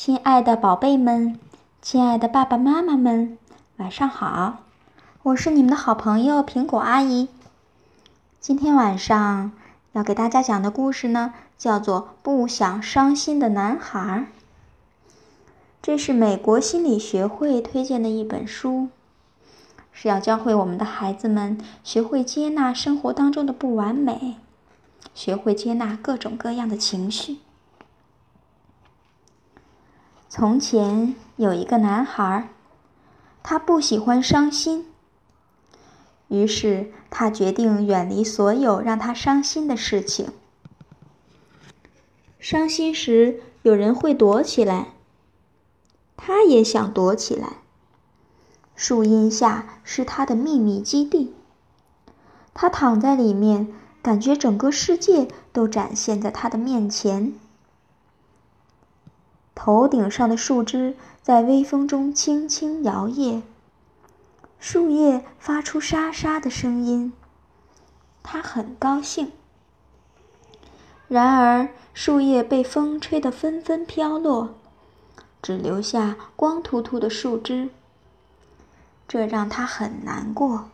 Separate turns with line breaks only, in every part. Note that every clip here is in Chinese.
亲爱的宝贝们，亲爱的爸爸妈妈们，晚上好！我是你们的好朋友苹果阿姨。今天晚上要给大家讲的故事呢，叫做《不想伤心的男孩》。这是美国心理学会推荐的一本书，是要教会我们的孩子们学会接纳生活当中的不完美，学会接纳各种各样的情绪。从前有一个男孩，他不喜欢伤心，于是他决定远离所有让他伤心的事情。伤心时，有人会躲起来，他也想躲起来。树荫下是他的秘密基地，他躺在里面，感觉整个世界都展现在他的面前。头顶上的树枝在微风中轻轻摇曳，树叶发出沙沙的声音。他很高兴。然而，树叶被风吹得纷纷飘落，只留下光秃秃的树枝。这让他很难过。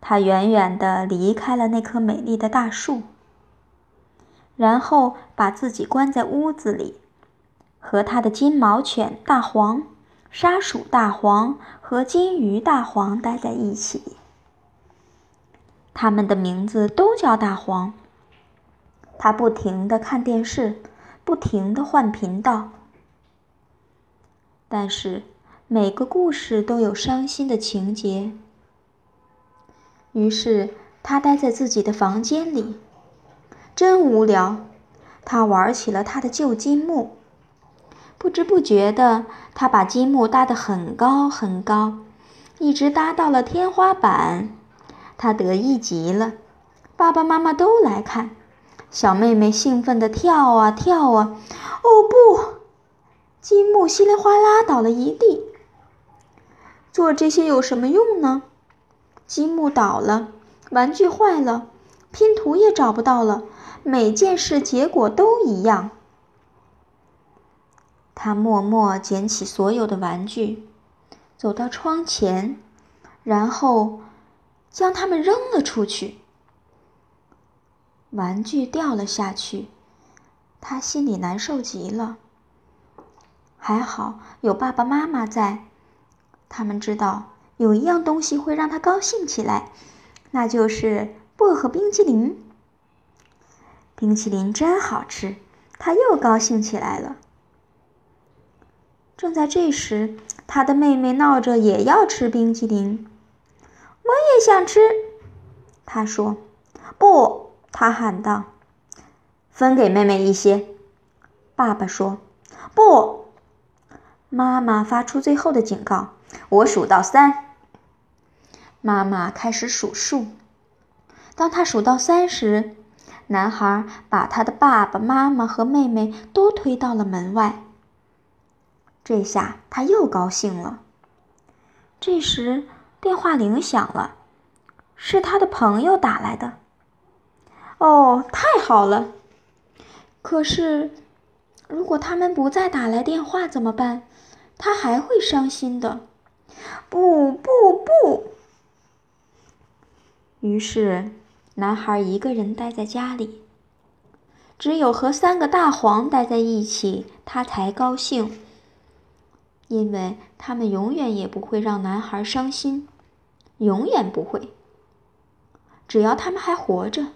他远远地离开了那棵美丽的大树。然后把自己关在屋子里，和他的金毛犬大黄、沙鼠大黄和金鱼大黄待在一起。他们的名字都叫大黄。他不停地看电视，不停地换频道。但是每个故事都有伤心的情节。于是他待在自己的房间里。真无聊，他玩起了他的旧积木。不知不觉的，他把积木搭得很高很高，一直搭到了天花板。他得意极了，爸爸妈妈都来看。小妹妹兴奋地跳啊跳啊。哦不！积木稀里哗啦倒了一地。做这些有什么用呢？积木倒了，玩具坏了，拼图也找不到了。每件事结果都一样。他默默捡起所有的玩具，走到窗前，然后将它们扔了出去。玩具掉了下去，他心里难受极了。还好有爸爸妈妈在，他们知道有一样东西会让他高兴起来，那就是薄荷冰激凌。冰淇淋真好吃，他又高兴起来了。正在这时，他的妹妹闹着也要吃冰淇淋。我也想吃，他说。不，他喊道。分给妹妹一些，爸爸说。不，妈妈发出最后的警告。我数到三。妈妈开始数数。当他数到三时。男孩把他的爸爸妈妈和妹妹都推到了门外。这下他又高兴了。这时电话铃响了，是他的朋友打来的。哦，太好了！可是，如果他们不再打来电话怎么办？他还会伤心的。不不不！于是。男孩一个人待在家里，只有和三个大黄待在一起，他才高兴。因为他们永远也不会让男孩伤心，永远不会。只要他们还活着，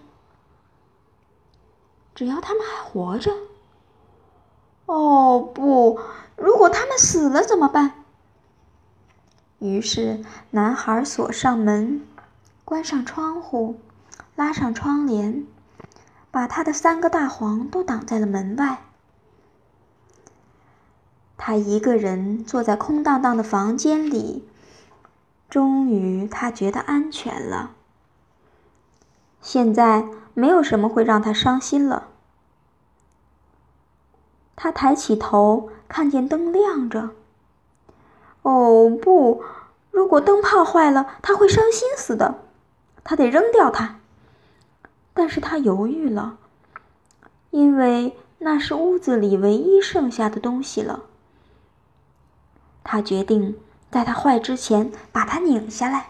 只要他们还活着。哦不！如果他们死了怎么办？于是，男孩锁上门，关上窗户。拉上窗帘，把他的三个大黄都挡在了门外。他一个人坐在空荡荡的房间里，终于他觉得安全了。现在没有什么会让他伤心了。他抬起头，看见灯亮着。哦不！如果灯泡坏了，他会伤心死的。他得扔掉它。但是他犹豫了，因为那是屋子里唯一剩下的东西了。他决定在它坏之前把它拧下来。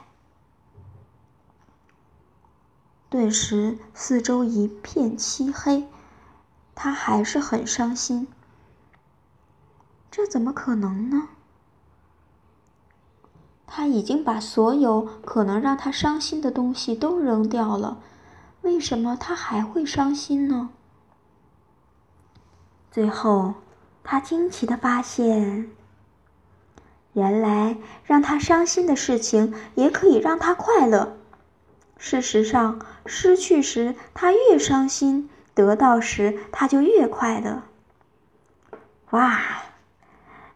顿时，四周一片漆黑，他还是很伤心。这怎么可能呢？他已经把所有可能让他伤心的东西都扔掉了，为什么他还会伤心呢？最后，他惊奇的发现，原来让他伤心的事情也可以让他快乐。事实上，失去时他越伤心，得到时他就越快乐。哇！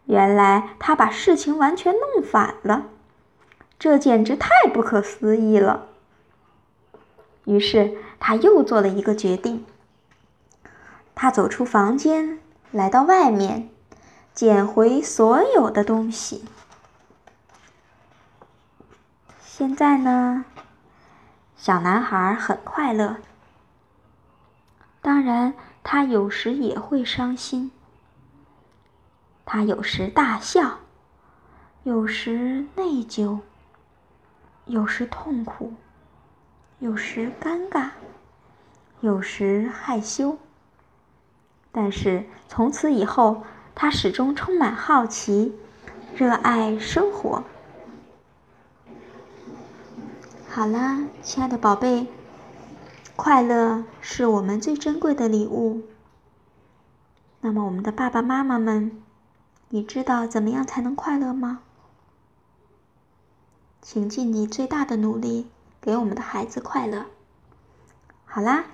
原来他把事情完全弄反了。这简直太不可思议了。于是他又做了一个决定。他走出房间，来到外面，捡回所有的东西。现在呢，小男孩很快乐。当然，他有时也会伤心。他有时大笑，有时内疚。有时痛苦，有时尴尬，有时害羞。但是从此以后，他始终充满好奇，热爱生活。好啦，亲爱的宝贝，快乐是我们最珍贵的礼物。那么，我们的爸爸妈妈们，你知道怎么样才能快乐吗？请尽你最大的努力，给我们的孩子快乐。好啦，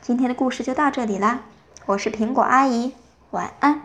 今天的故事就到这里啦，我是苹果阿姨，晚安。